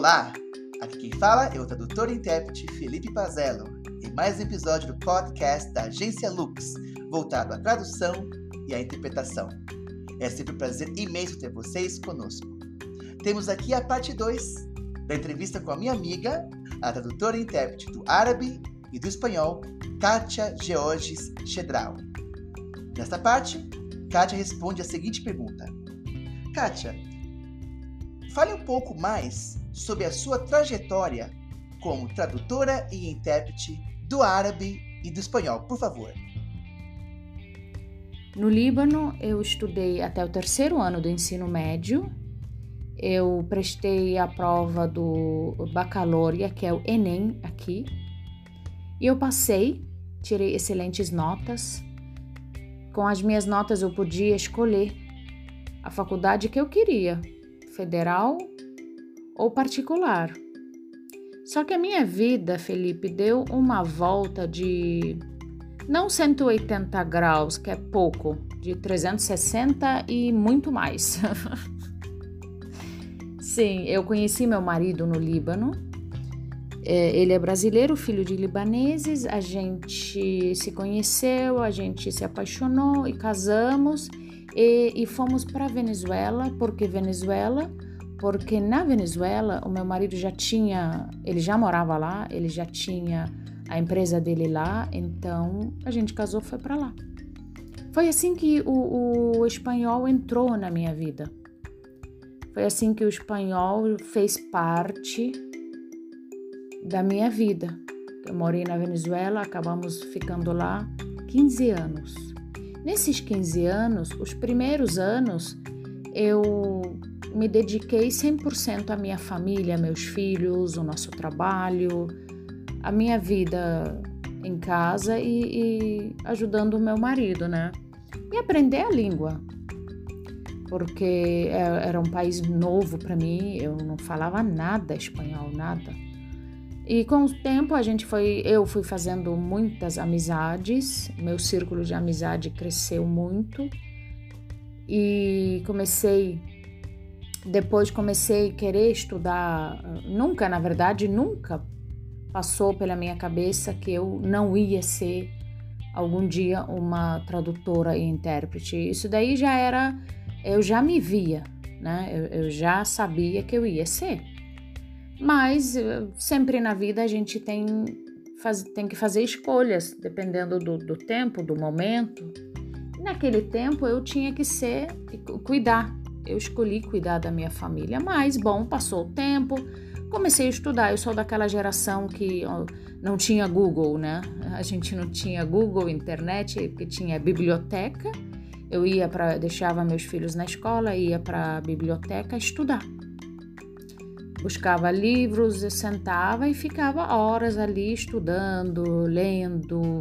Olá, aqui quem fala é o tradutor e intérprete Felipe Pazello, em mais um episódio do podcast da Agência Lux, voltado à tradução e à interpretação. É sempre um prazer imenso ter vocês conosco. Temos aqui a parte 2 da entrevista com a minha amiga, a tradutora e intérprete do árabe e do espanhol, Kátia Georges Chedral. Nesta parte, Kátia responde a seguinte pergunta: Kátia, fale um pouco mais sobre a sua trajetória como tradutora e intérprete do árabe e do espanhol, por favor. No Líbano, eu estudei até o terceiro ano do ensino médio. Eu prestei a prova do bacalaureate, que é o Enem aqui. E eu passei, tirei excelentes notas. Com as minhas notas, eu podia escolher a faculdade que eu queria, federal ou particular. Só que a minha vida, Felipe, deu uma volta de não 180 graus, que é pouco, de 360 e muito mais. Sim, eu conheci meu marido no Líbano. É, ele é brasileiro, filho de libaneses. A gente se conheceu, a gente se apaixonou e casamos e, e fomos para Venezuela, porque Venezuela, porque na Venezuela o meu marido já tinha, ele já morava lá, ele já tinha a empresa dele lá, então a gente casou, foi para lá. Foi assim que o, o espanhol entrou na minha vida. Foi assim que o espanhol fez parte da minha vida. Eu morei na Venezuela, acabamos ficando lá 15 anos. Nesses 15 anos, os primeiros anos, eu me dediquei 100% à minha família, meus filhos, o nosso trabalho, a minha vida em casa e, e ajudando o meu marido, né? E aprender a língua, porque é, era um país novo para mim, eu não falava nada espanhol, nada. E com o tempo a gente foi, eu fui fazendo muitas amizades, meu círculo de amizade cresceu muito e comecei depois comecei a querer estudar, nunca, na verdade, nunca passou pela minha cabeça que eu não ia ser algum dia uma tradutora e intérprete. Isso daí já era, eu já me via, né? Eu, eu já sabia que eu ia ser. Mas eh, sempre na vida a gente tem, faz, tem que fazer escolhas, dependendo do, do tempo, do momento. Naquele tempo eu tinha que ser, cuidar. Eu escolhi cuidar da minha família, mas bom, passou o tempo, comecei a estudar. Eu sou daquela geração que não tinha Google, né? A gente não tinha Google, internet, que tinha biblioteca. Eu ia para deixava meus filhos na escola, ia para a biblioteca estudar buscava livros, sentava e ficava horas ali estudando, lendo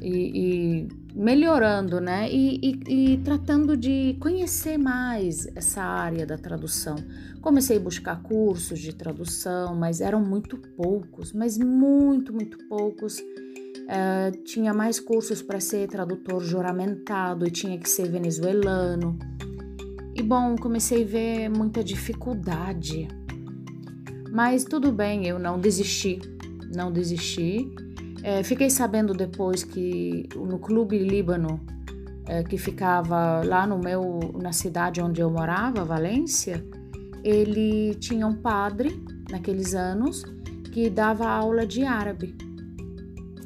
e, e melhorando, né? E, e, e, tratando de conhecer mais essa área da tradução. Comecei a buscar cursos de tradução, mas eram muito poucos, mas muito, muito poucos. Uh, tinha mais cursos para ser tradutor juramentado e tinha que ser venezuelano. E bom, comecei a ver muita dificuldade mas tudo bem, eu não desisti, não desisti. É, fiquei sabendo depois que no Clube Líbano, é, que ficava lá no meu, na cidade onde eu morava, Valência, ele tinha um padre naqueles anos que dava aula de árabe.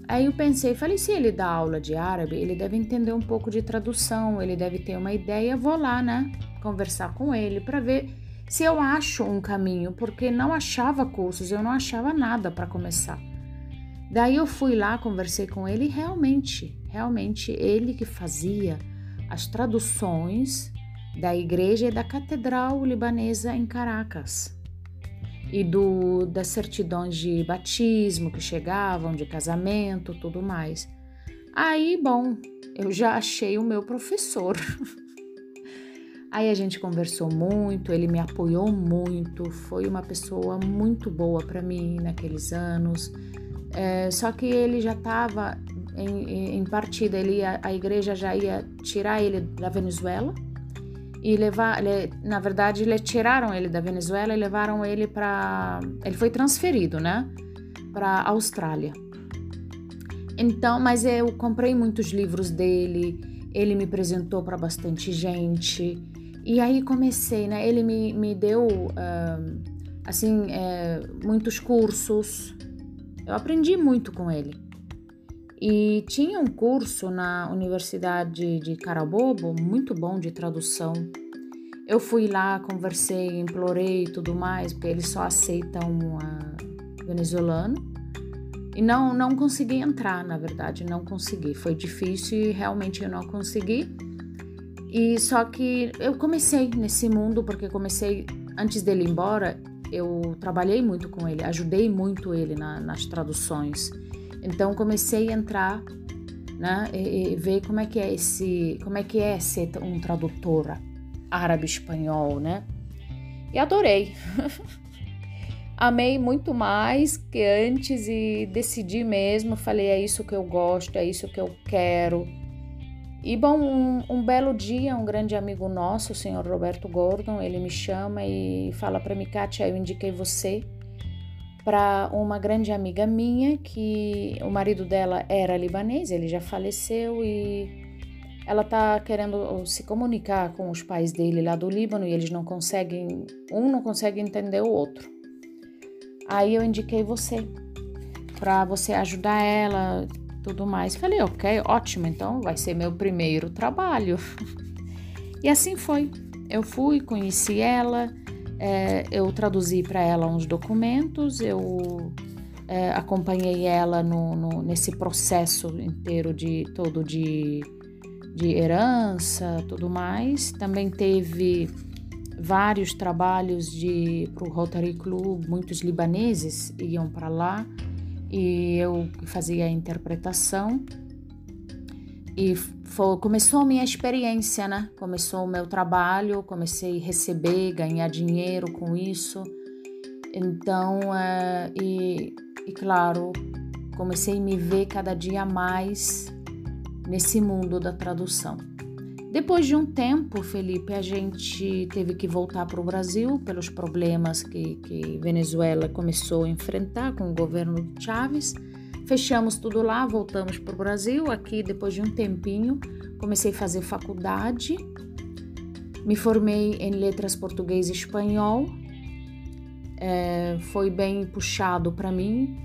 Aí eu pensei, falei, se ele dá aula de árabe, ele deve entender um pouco de tradução, ele deve ter uma ideia, vou lá, né, conversar com ele para ver se eu acho um caminho, porque não achava cursos, eu não achava nada para começar. Daí eu fui lá, conversei com ele e realmente, realmente ele que fazia as traduções da igreja e da catedral libanesa em Caracas e do das certidões de batismo que chegavam, de casamento, tudo mais. Aí, bom, eu já achei o meu professor. Aí a gente conversou muito, ele me apoiou muito, foi uma pessoa muito boa para mim naqueles anos. É, só que ele já estava em, em, partida, ele ia, a igreja já ia tirar ele da Venezuela e levar, ele, na verdade, eles tiraram ele da Venezuela e levaram ele para, ele foi transferido, né, para Austrália. Então, mas eu comprei muitos livros dele, ele me apresentou para bastante gente e aí comecei, né? Ele me, me deu uh, assim é, muitos cursos. Eu aprendi muito com ele. E tinha um curso na Universidade de Carabobo, muito bom de tradução. Eu fui lá, conversei, implorei e tudo mais, porque eles só aceitam venezuelano. E não, não consegui entrar, na verdade, não consegui. Foi difícil e realmente eu não consegui. E só que eu comecei nesse mundo, porque comecei antes dele ir embora, eu trabalhei muito com ele, ajudei muito ele na, nas traduções. Então comecei a entrar, né, e, e, ver como é que é esse, como é que é ser um tradutor árabe espanhol, né? E adorei. Amei muito mais que antes e decidi mesmo, falei é isso que eu gosto, é isso que eu quero. E bom, um, um belo dia, um grande amigo nosso, o senhor Roberto Gordon, ele me chama e fala para mim, Kátia, eu indiquei você para uma grande amiga minha que o marido dela era libanês, ele já faleceu e ela tá querendo se comunicar com os pais dele lá do Líbano e eles não conseguem, um não consegue entender o outro. Aí eu indiquei você para você ajudar ela, tudo mais. Falei, ok, ótimo, então vai ser meu primeiro trabalho. e assim foi. Eu fui, conheci ela, é, eu traduzi para ela uns documentos, eu é, acompanhei ela no, no, nesse processo inteiro de todo de, de herança, tudo mais. Também teve vários trabalhos de para o Rotary Club, muitos libaneses iam para lá e eu fazia a interpretação. E foi, começou a minha experiência, né? Começou o meu trabalho, comecei a receber, ganhar dinheiro com isso. Então, é, e, e claro, comecei a me ver cada dia mais nesse mundo da tradução. Depois de um tempo, Felipe, a gente teve que voltar para o Brasil pelos problemas que, que Venezuela começou a enfrentar com o governo de Chávez. Fechamos tudo lá, voltamos para o Brasil. Aqui, depois de um tempinho, comecei a fazer faculdade. Me formei em letras português e espanhol. É, foi bem puxado para mim,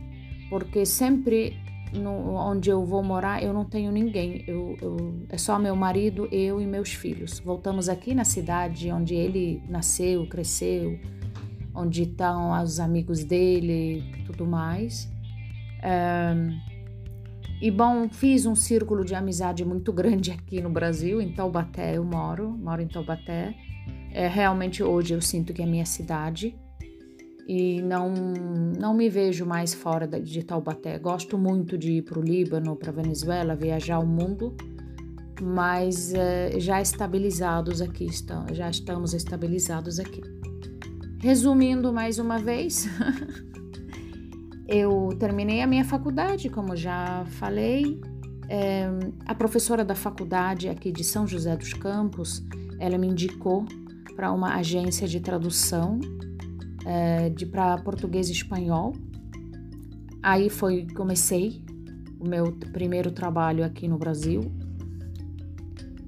porque sempre no, onde eu vou morar eu não tenho ninguém. Eu, eu, é só meu marido, eu e meus filhos. Voltamos aqui na cidade onde ele nasceu, cresceu, onde estão os amigos dele, tudo mais. e bom, fiz um círculo de amizade muito grande aqui no Brasil, em Taubaté eu moro, moro em Taubaté. É, realmente hoje eu sinto que é minha cidade e não, não me vejo mais fora de Taubaté. Gosto muito de ir para o Líbano, para Venezuela, viajar o mundo, mas é, já estabilizados aqui, estão, já estamos estabilizados aqui. Resumindo mais uma vez, eu terminei a minha faculdade, como já falei. É, a professora da faculdade aqui de São José dos Campos, ela me indicou para uma agência de tradução é, de para português e espanhol. Aí foi comecei o meu primeiro trabalho aqui no Brasil.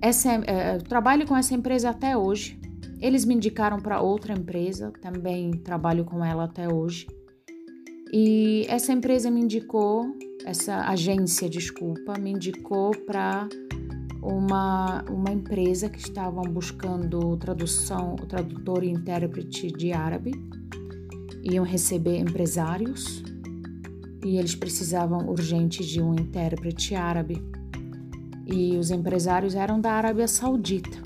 Essa, é, trabalho com essa empresa até hoje. Eles me indicaram para outra empresa, também trabalho com ela até hoje. E essa empresa me indicou, essa agência, desculpa, me indicou para uma, uma empresa que estavam buscando tradução, tradutor e intérprete de árabe. Iam receber empresários e eles precisavam urgente de um intérprete árabe. E os empresários eram da Arábia Saudita.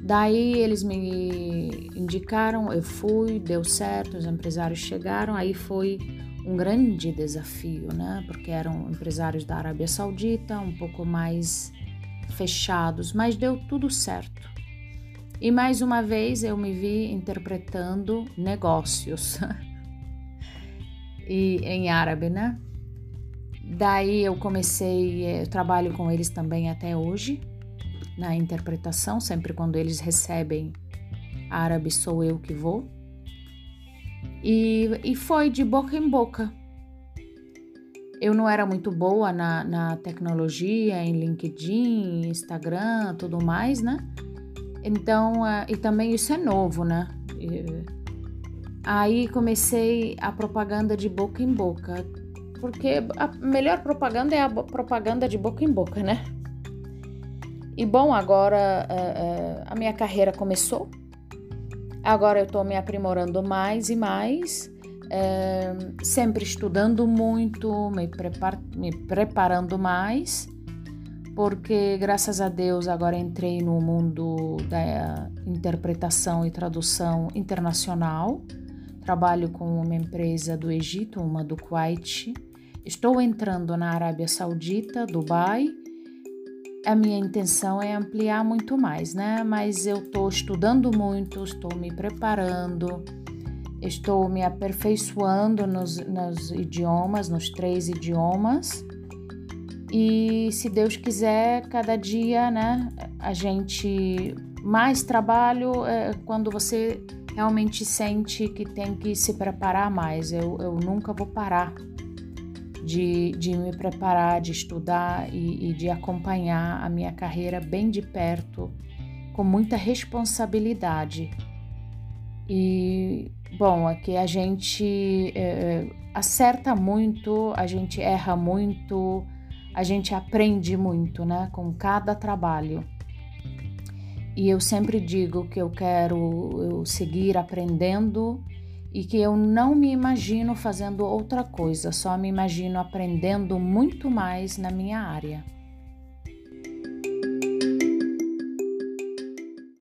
Daí eles me indicaram, eu fui, deu certo, os empresários chegaram, aí foi um grande desafio, né? Porque eram empresários da Arábia Saudita, um pouco mais fechados, mas deu tudo certo. E mais uma vez eu me vi interpretando negócios. e em árabe, né? Daí eu comecei, eu trabalho com eles também até hoje. na interpretação, sempre quando eles recebem árabe sou eu que vou. E, e foi de boca em boca. Eu não era muito boa na, na tecnologia, em LinkedIn, Instagram, tudo mais, né? Então, uh, e também isso é novo, né? Aí comecei a propaganda de boca em boca, porque a melhor propaganda é a propaganda de boca em boca, né? E bom, agora uh, uh, a minha carreira começou, agora eu estou me aprimorando mais e mais é, sempre estudando muito, me, prepar, me preparando mais, porque graças a Deus agora entrei no mundo da interpretação e tradução internacional. Trabalho com uma empresa do Egito, uma do Kuwait. Estou entrando na Arábia Saudita, Dubai. A minha intenção é ampliar muito mais, né? Mas eu estou estudando muito, estou me preparando estou me aperfeiçoando nos, nos idiomas, nos três idiomas. E se Deus quiser, cada dia, né, a gente mais trabalho é quando você realmente sente que tem que se preparar mais. Eu, eu nunca vou parar de, de me preparar, de estudar e, e de acompanhar a minha carreira bem de perto, com muita responsabilidade. E Bom, aqui a gente é, acerta muito, a gente erra muito, a gente aprende muito, né, com cada trabalho. E eu sempre digo que eu quero eu seguir aprendendo e que eu não me imagino fazendo outra coisa, só me imagino aprendendo muito mais na minha área.